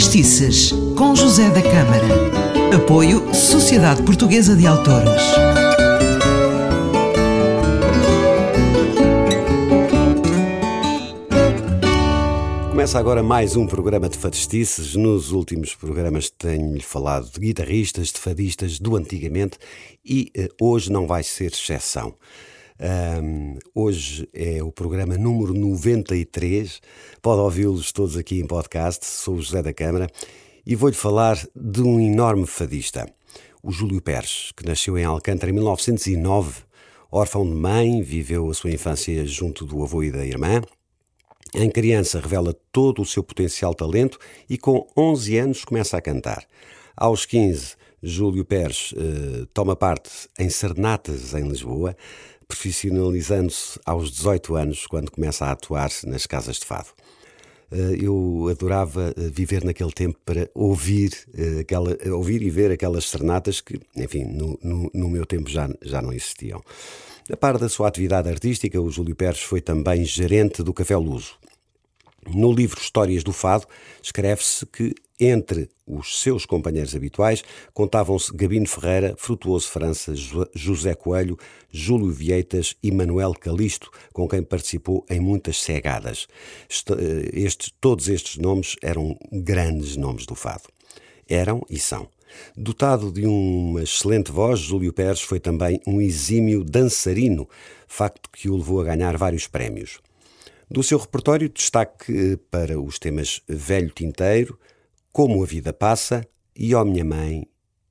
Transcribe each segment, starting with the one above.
Fadistices, com José da Câmara. Apoio Sociedade Portuguesa de Autores. Começa agora mais um programa de fadistices. Nos últimos programas tenho-lhe falado de guitarristas, de fadistas do antigamente e uh, hoje não vai ser exceção. Um, hoje é o programa número 93. Pode ouvi-los todos aqui em podcast. Sou o José da Câmara e vou-lhe falar de um enorme fadista, o Júlio Pérez, que nasceu em Alcântara em 1909. Órfão de mãe, viveu a sua infância junto do avô e da irmã. Em criança revela todo o seu potencial talento e com 11 anos começa a cantar. Aos 15, Júlio Pérez eh, toma parte em serenatas em Lisboa profissionalizando-se aos 18 anos, quando começa a atuar nas casas de fado. Eh, eu adorava eh, viver naquele tempo para ouvir, eh, aquela, ouvir e ver aquelas serenatas que, enfim, no, no, no meu tempo já, já não existiam. A par da sua atividade artística, o Júlio Pérez foi também gerente do Café Luso. No livro Histórias do Fado, escreve-se que entre os seus companheiros habituais contavam-se Gabino Ferreira, Frutuoso França, José Coelho, Júlio Vieitas e Manuel Calisto, com quem participou em muitas cegadas. Eh, estes, todos estes nomes eram grandes nomes do fado. Eram e são. Dotado de uma excelente voz, Júlio Pérez foi também um exímio dançarino, facto que o levou a ganhar vários prémios. Do seu repertório, destaque eh, para os temas Velho Tinteiro, como a Vida Passa e Ó oh Minha Mãe,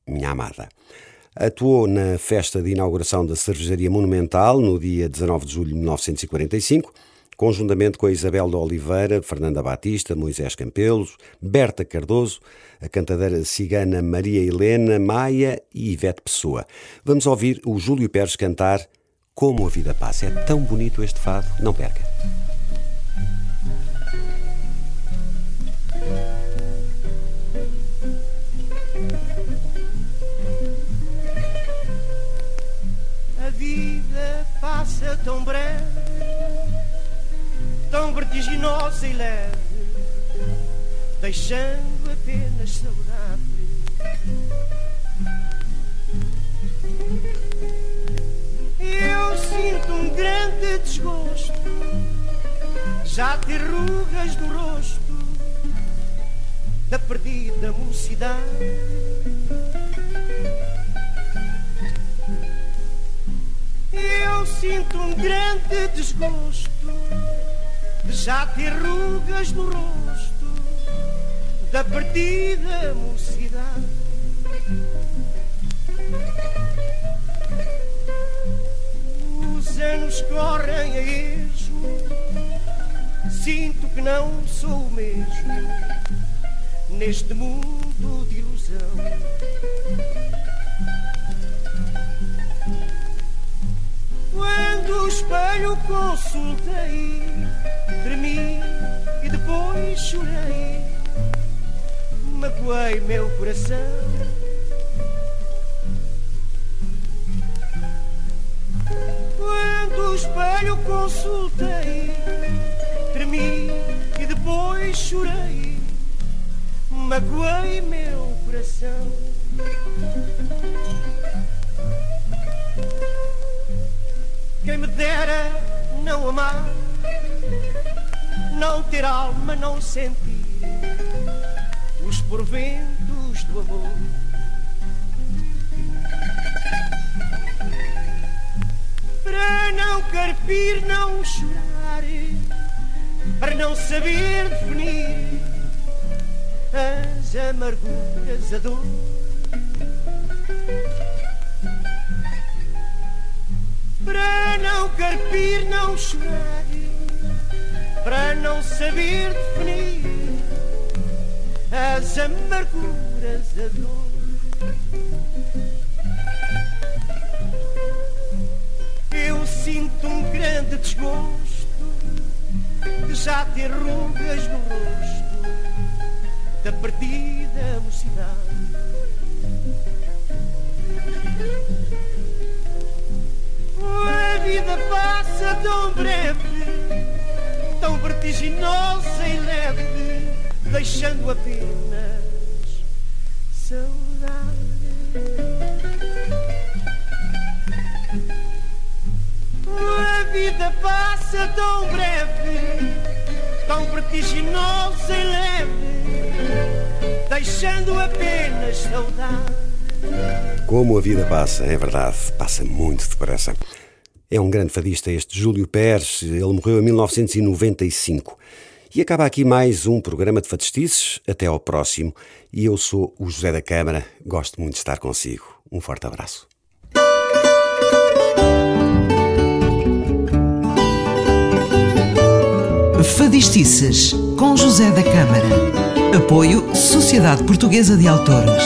Minha Amada. Atuou na festa de inauguração da Cervejaria Monumental no dia 19 de julho de 1945, conjuntamente com a Isabel de Oliveira, Fernanda Batista, Moisés Campelos, Berta Cardoso, a cantadeira cigana Maria Helena Maia e Ivete Pessoa. Vamos ouvir o Júlio Pérez cantar Como a Vida Passa. É tão bonito este fado, não perca. Passa tão breve, tão vertiginosa e leve, deixando apenas saudade. Eu sinto um grande desgosto, já ter rugas no rosto da perdida mocidade. Eu sinto um grande desgosto de já ter rugas no rosto da partida mocidade. Os anos correm a esmo, sinto que não sou o mesmo neste mundo de ilusão. Espelho consultei, tremi e depois chorei. Magoei meu coração. Quando o espelho consultei, tremi e depois chorei. Magoei meu coração. Quem me dera não amar, não ter alma, não sentir os porventos do amor. Para não carpir, não chorar, para não saber definir as amarguras, a dor para não carpir, não chorar, para não saber definir as amarguras da dor. Eu sinto um grande desgosto de já ter rugas no rosto da partida mocidade tão breve, tão vertiginosa e leve, deixando apenas saudade. A vida passa tão breve, tão vertiginosa e leve, deixando apenas saudade. Como a vida passa, é verdade, passa muito depressa. É um grande fadista este Júlio Pérez, ele morreu em 1995. E acaba aqui mais um programa de fadistices. Até ao próximo. E eu sou o José da Câmara, gosto muito de estar consigo. Um forte abraço. Fadistices com José da Câmara. Apoio Sociedade Portuguesa de Autores.